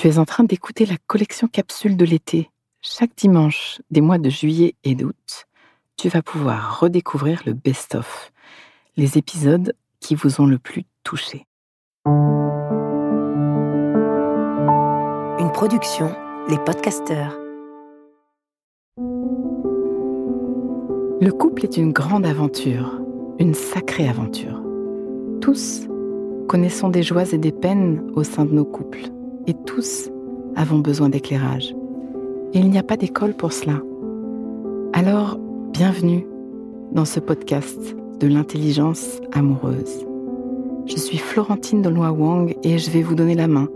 Tu es en train d'écouter la collection capsule de l'été. Chaque dimanche des mois de juillet et d'août, tu vas pouvoir redécouvrir le best-of, les épisodes qui vous ont le plus touché. Une production, les podcasteurs. Le couple est une grande aventure, une sacrée aventure. Tous connaissons des joies et des peines au sein de nos couples, et tous avons besoin d'éclairage. Et il n'y a pas d'école pour cela. Alors, bienvenue dans ce podcast de l'intelligence amoureuse. Je suis Florentine Dolois Wang et je vais vous donner la main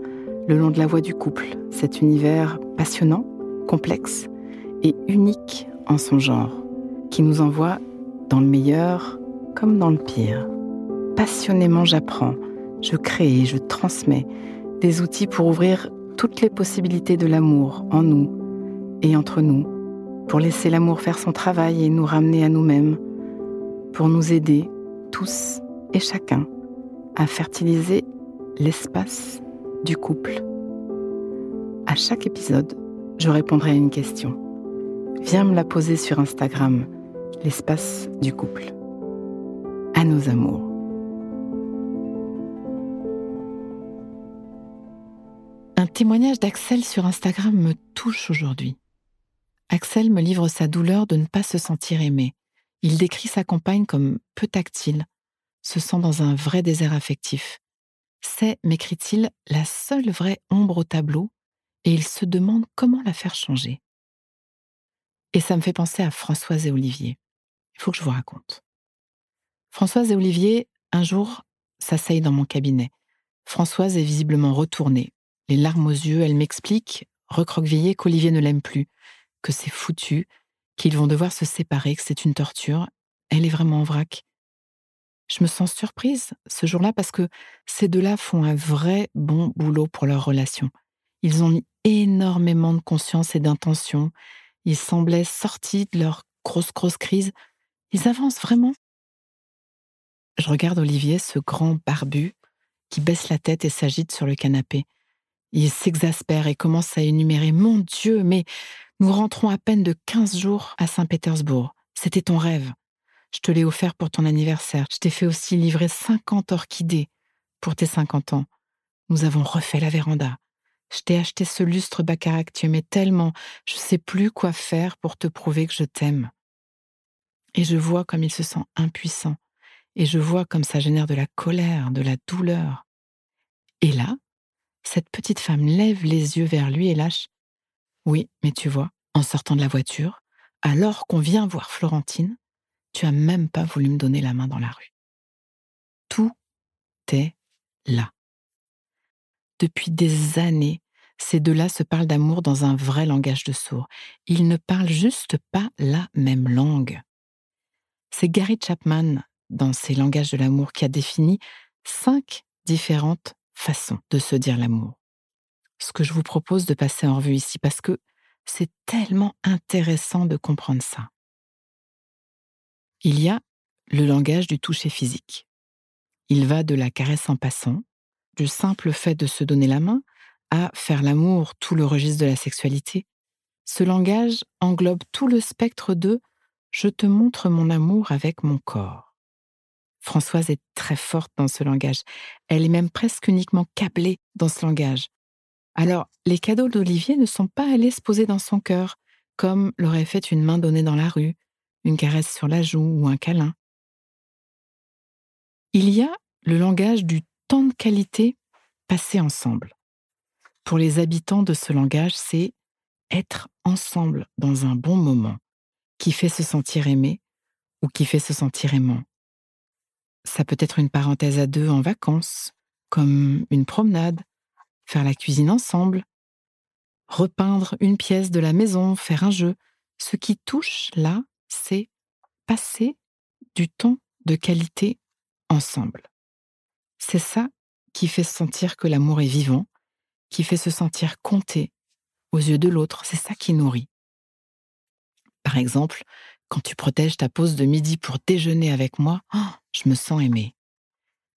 le long de la voie du couple, cet univers passionnant, complexe et unique en son genre, qui nous envoie dans le meilleur comme dans le pire. Passionnément j'apprends, je crée et je transmets des outils pour ouvrir toutes les possibilités de l'amour en nous et entre nous, pour laisser l'amour faire son travail et nous ramener à nous-mêmes, pour nous aider, tous et chacun, à fertiliser l'espace du couple. À chaque épisode, je répondrai à une question. Viens me la poser sur Instagram, l'espace du couple. À nos amours. Un témoignage d'Axel sur Instagram me touche aujourd'hui. Axel me livre sa douleur de ne pas se sentir aimé. Il décrit sa compagne comme peu tactile, se sent dans un vrai désert affectif. C'est, m'écrit-il, la seule vraie ombre au tableau, et il se demande comment la faire changer. Et ça me fait penser à Françoise et Olivier. Il faut que je vous raconte. Françoise et Olivier, un jour, s'asseyent dans mon cabinet. Françoise est visiblement retournée, les larmes aux yeux, elle m'explique, recroquevillée, qu'Olivier ne l'aime plus, que c'est foutu, qu'ils vont devoir se séparer, que c'est une torture. Elle est vraiment en vrac. Je me sens surprise ce jour-là parce que ces deux-là font un vrai bon boulot pour leur relation. Ils ont mis énormément de conscience et d'intention. Ils semblaient sortis de leur grosse, grosse crise. Ils avancent vraiment. Je regarde Olivier, ce grand barbu, qui baisse la tête et s'agite sur le canapé. Il s'exaspère et commence à énumérer Mon Dieu, mais nous rentrons à peine de 15 jours à Saint-Pétersbourg. C'était ton rêve. Je te l'ai offert pour ton anniversaire. Je t'ai fait aussi livrer 50 orchidées pour tes 50 ans. Nous avons refait la véranda. Je t'ai acheté ce lustre Baccarat que tu tellement. Je sais plus quoi faire pour te prouver que je t'aime. Et je vois comme il se sent impuissant. Et je vois comme ça génère de la colère, de la douleur. Et là, cette petite femme lève les yeux vers lui et lâche Oui, mais tu vois, en sortant de la voiture, alors qu'on vient voir Florentine, tu as même pas voulu me donner la main dans la rue. Tout est là. Depuis des années, ces deux-là se parlent d'amour dans un vrai langage de sourds. Ils ne parlent juste pas la même langue. C'est Gary Chapman, dans ses langages de l'amour, qui a défini cinq différentes façon de se dire l'amour. Ce que je vous propose de passer en revue ici, parce que c'est tellement intéressant de comprendre ça. Il y a le langage du toucher physique. Il va de la caresse en passant, du simple fait de se donner la main, à faire l'amour, tout le registre de la sexualité. Ce langage englobe tout le spectre de je te montre mon amour avec mon corps. Françoise est très forte dans ce langage. Elle est même presque uniquement câblée dans ce langage. Alors, les cadeaux d'Olivier ne sont pas allés se poser dans son cœur, comme l'aurait fait une main donnée dans la rue, une caresse sur la joue ou un câlin. Il y a le langage du temps de qualité passé ensemble. Pour les habitants de ce langage, c'est être ensemble dans un bon moment qui fait se sentir aimé ou qui fait se sentir aimant. Ça peut être une parenthèse à deux en vacances, comme une promenade, faire la cuisine ensemble, repeindre une pièce de la maison, faire un jeu. Ce qui touche là, c'est passer du temps de qualité ensemble. C'est ça qui fait sentir que l'amour est vivant, qui fait se sentir compté aux yeux de l'autre, c'est ça qui nourrit. Par exemple, quand tu protèges ta pause de midi pour déjeuner avec moi, oh, je me sens aimée.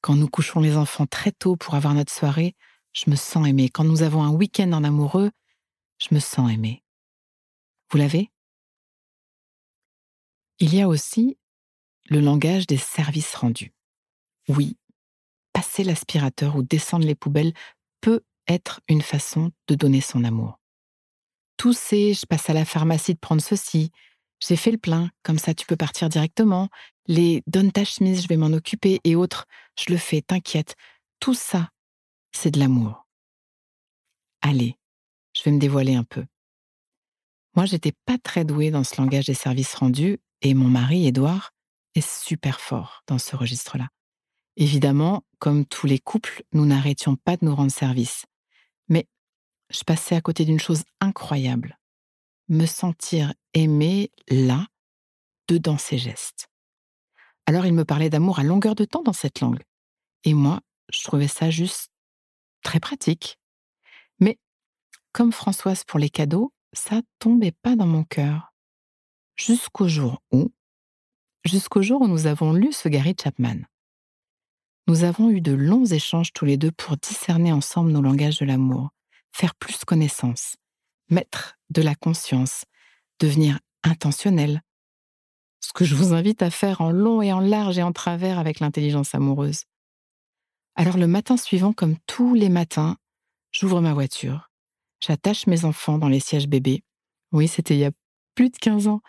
Quand nous couchons les enfants très tôt pour avoir notre soirée, je me sens aimée. Quand nous avons un week-end en amoureux, je me sens aimée. Vous l'avez? Il y a aussi le langage des services rendus. Oui, passer l'aspirateur ou descendre les poubelles peut être une façon de donner son amour. Tout c'est je passe à la pharmacie de prendre ceci, j'ai fait le plein, comme ça tu peux partir directement, les donne ta chemise, je vais m'en occuper et autres, je le fais, t'inquiète. Tout ça, c'est de l'amour. Allez, je vais me dévoiler un peu. Moi, j'étais pas très douée dans ce langage des services rendus et mon mari, Édouard, est super fort dans ce registre-là. Évidemment, comme tous les couples, nous n'arrêtions pas de nous rendre service. Mais je passais à côté d'une chose incroyable. Me sentir aimée là, dedans ses gestes. Alors il me parlait d'amour à longueur de temps dans cette langue. Et moi, je trouvais ça juste très pratique. Mais comme Françoise pour les cadeaux, ça tombait pas dans mon cœur. Jusqu'au jour où, jusqu'au jour où nous avons lu ce Gary Chapman. Nous avons eu de longs échanges tous les deux pour discerner ensemble nos langages de l'amour, faire plus connaissance, mettre de la conscience, devenir intentionnel. Ce que je vous invite à faire en long et en large et en travers avec l'intelligence amoureuse. Alors le matin suivant, comme tous les matins, j'ouvre ma voiture, j'attache mes enfants dans les sièges bébés. Oui, c'était il y a plus de 15 ans.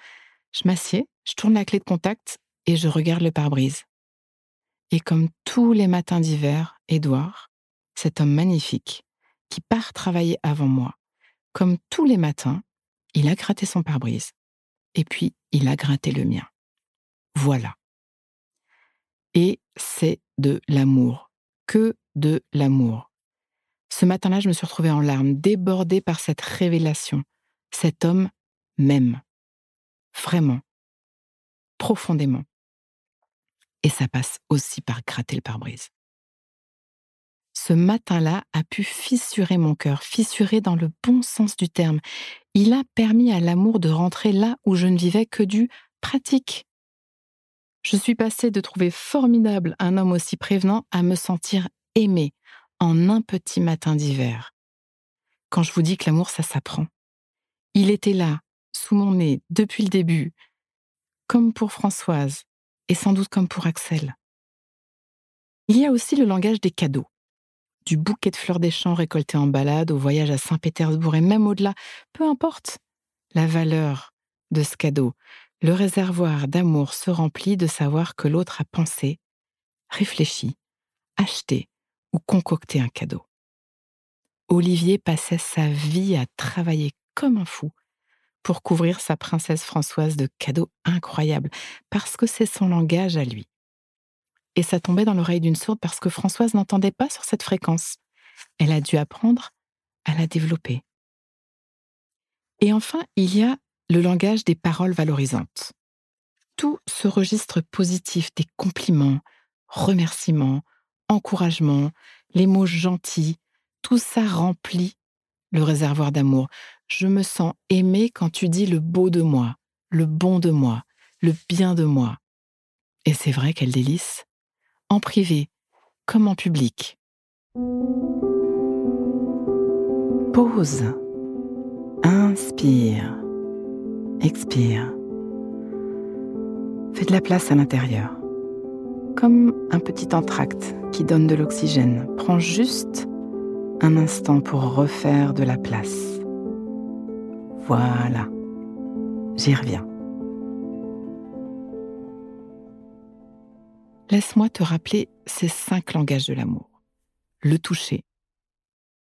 Je m'assieds, je tourne la clé de contact et je regarde le pare-brise. Et comme tous les matins d'hiver, Édouard, cet homme magnifique, qui part travailler avant moi, comme tous les matins, il a gratté son pare-brise. Et puis, il a gratté le mien. Voilà. Et c'est de l'amour. Que de l'amour. Ce matin-là, je me suis retrouvée en larmes, débordée par cette révélation. Cet homme m'aime. Vraiment. Profondément. Et ça passe aussi par gratter le pare-brise. Ce matin-là a pu fissurer mon cœur, fissurer dans le bon sens du terme. Il a permis à l'amour de rentrer là où je ne vivais que du pratique. Je suis passée de trouver formidable un homme aussi prévenant à me sentir aimée en un petit matin d'hiver. Quand je vous dis que l'amour, ça s'apprend. Il était là, sous mon nez, depuis le début, comme pour Françoise, et sans doute comme pour Axel. Il y a aussi le langage des cadeaux. Du bouquet de fleurs des champs récolté en balade au voyage à Saint-Pétersbourg et même au-delà, peu importe la valeur de ce cadeau, le réservoir d'amour se remplit de savoir que l'autre a pensé, réfléchi, acheté ou concocté un cadeau. Olivier passait sa vie à travailler comme un fou pour couvrir sa princesse Françoise de cadeaux incroyables, parce que c'est son langage à lui. Et ça tombait dans l'oreille d'une sourde parce que Françoise n'entendait pas sur cette fréquence. Elle a dû apprendre à la développer. Et enfin, il y a le langage des paroles valorisantes. Tout ce registre positif des compliments, remerciements, encouragements, les mots gentils, tout ça remplit le réservoir d'amour. Je me sens aimée quand tu dis le beau de moi, le bon de moi, le bien de moi. Et c'est vrai quelle délice. En privé, comme en public. Pause. Inspire. Expire. Fais de la place à l'intérieur. Comme un petit entracte qui donne de l'oxygène. Prends juste un instant pour refaire de la place. Voilà. J'y reviens. Laisse-moi te rappeler ces cinq langages de l'amour. Le toucher,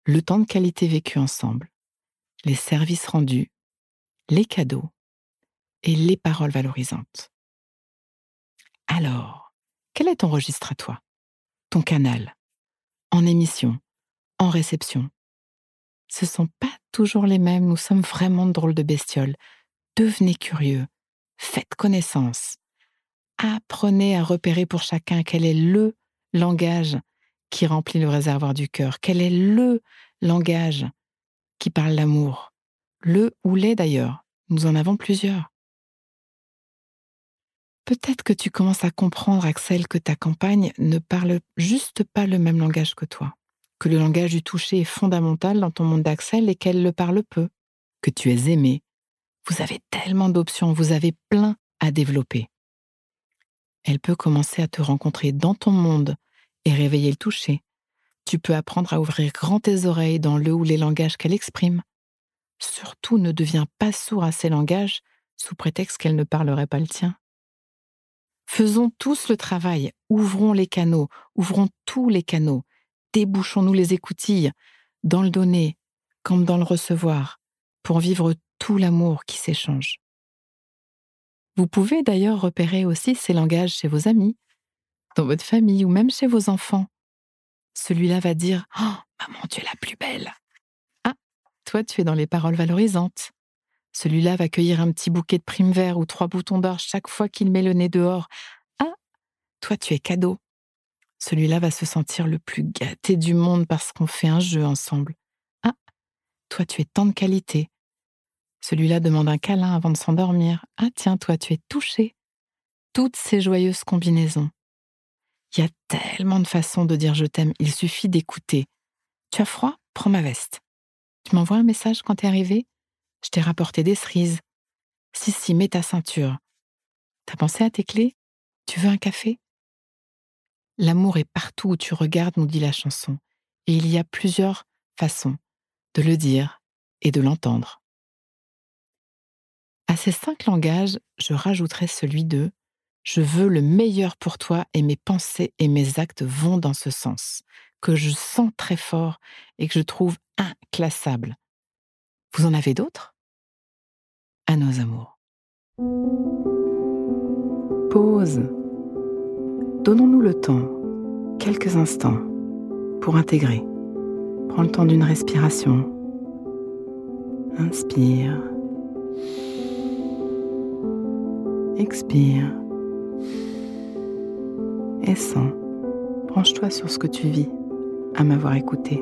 le temps de qualité vécu ensemble, les services rendus, les cadeaux. Et les paroles valorisantes. Alors, quel est ton registre à toi? Ton canal? En émission? En réception? Ce sont pas toujours les mêmes, nous sommes vraiment drôles de bestioles. Devenez curieux, faites connaissance, apprenez à repérer pour chacun quel est le langage qui remplit le réservoir du cœur, quel est le langage qui parle l'amour, le ou les d'ailleurs, nous en avons plusieurs. Peut-être que tu commences à comprendre, Axel, que ta compagne ne parle juste pas le même langage que toi. que le langage du toucher est fondamental dans ton monde d'Axel et qu'elle le parle peu, que tu es aimé. Vous avez tellement d'options, vous avez plein à développer. Elle peut commencer à te rencontrer dans ton monde et réveiller le toucher. Tu peux apprendre à ouvrir grand tes oreilles dans le ou les langages qu'elle exprime. Surtout ne deviens pas sourd à ces langages sous prétexte qu'elle ne parlerait pas le tien. Faisons tous le travail, ouvrons les canaux, ouvrons tous les canaux, débouchons-nous les écoutilles, dans le donner comme dans le recevoir, pour vivre tout l'amour qui s'échange. Vous pouvez d'ailleurs repérer aussi ces langages chez vos amis, dans votre famille ou même chez vos enfants. Celui-là va dire Oh, maman, tu es la plus belle. Ah, toi, tu es dans les paroles valorisantes. Celui-là va cueillir un petit bouquet de primes verts ou trois boutons d'or chaque fois qu'il met le nez dehors. Ah, toi, tu es cadeau. Celui-là va se sentir le plus gâté du monde parce qu'on fait un jeu ensemble. Ah, toi, tu es tant de qualité. Celui-là demande un câlin avant de s'endormir. Ah, tiens, toi, tu es touché. Toutes ces joyeuses combinaisons. Il y a tellement de façons de dire je t'aime, il suffit d'écouter. Tu as froid? Prends ma veste. Tu m'envoies un message quand t'es arrivé? Je t'ai rapporté des cerises. Si, si, mets ta ceinture. T'as pensé à tes clés? Tu veux un café? L'amour est partout où tu regardes, nous dit la chanson, et il y a plusieurs façons de le dire et de l'entendre. À ces cinq langages, je rajouterai celui de je veux le meilleur pour toi et mes pensées et mes actes vont dans ce sens, que je sens très fort et que je trouve inclassable. Vous en avez d'autres? À nos amours. Pause. Donnons-nous le temps, quelques instants, pour intégrer. Prends le temps d'une respiration. Inspire. Expire et sens. Branche-toi sur ce que tu vis à m'avoir écouté.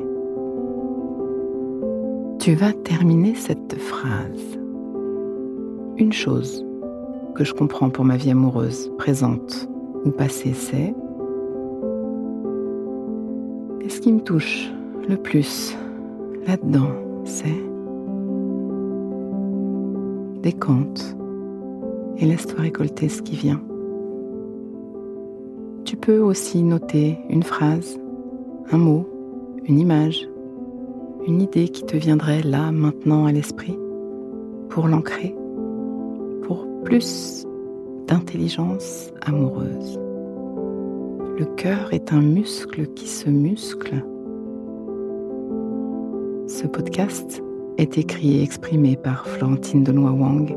Tu vas terminer cette phrase. Une chose que je comprends pour ma vie amoureuse, présente ou passée, c'est et ce qui me touche le plus là-dedans, c'est décompte et laisse-toi récolter ce qui vient. Tu peux aussi noter une phrase, un mot, une image, une idée qui te viendrait là, maintenant à l'esprit, pour l'ancrer, pour plus d'intelligence amoureuse. Le cœur est un muscle qui se muscle. Ce podcast est écrit et exprimé par Florentine Denois Wang,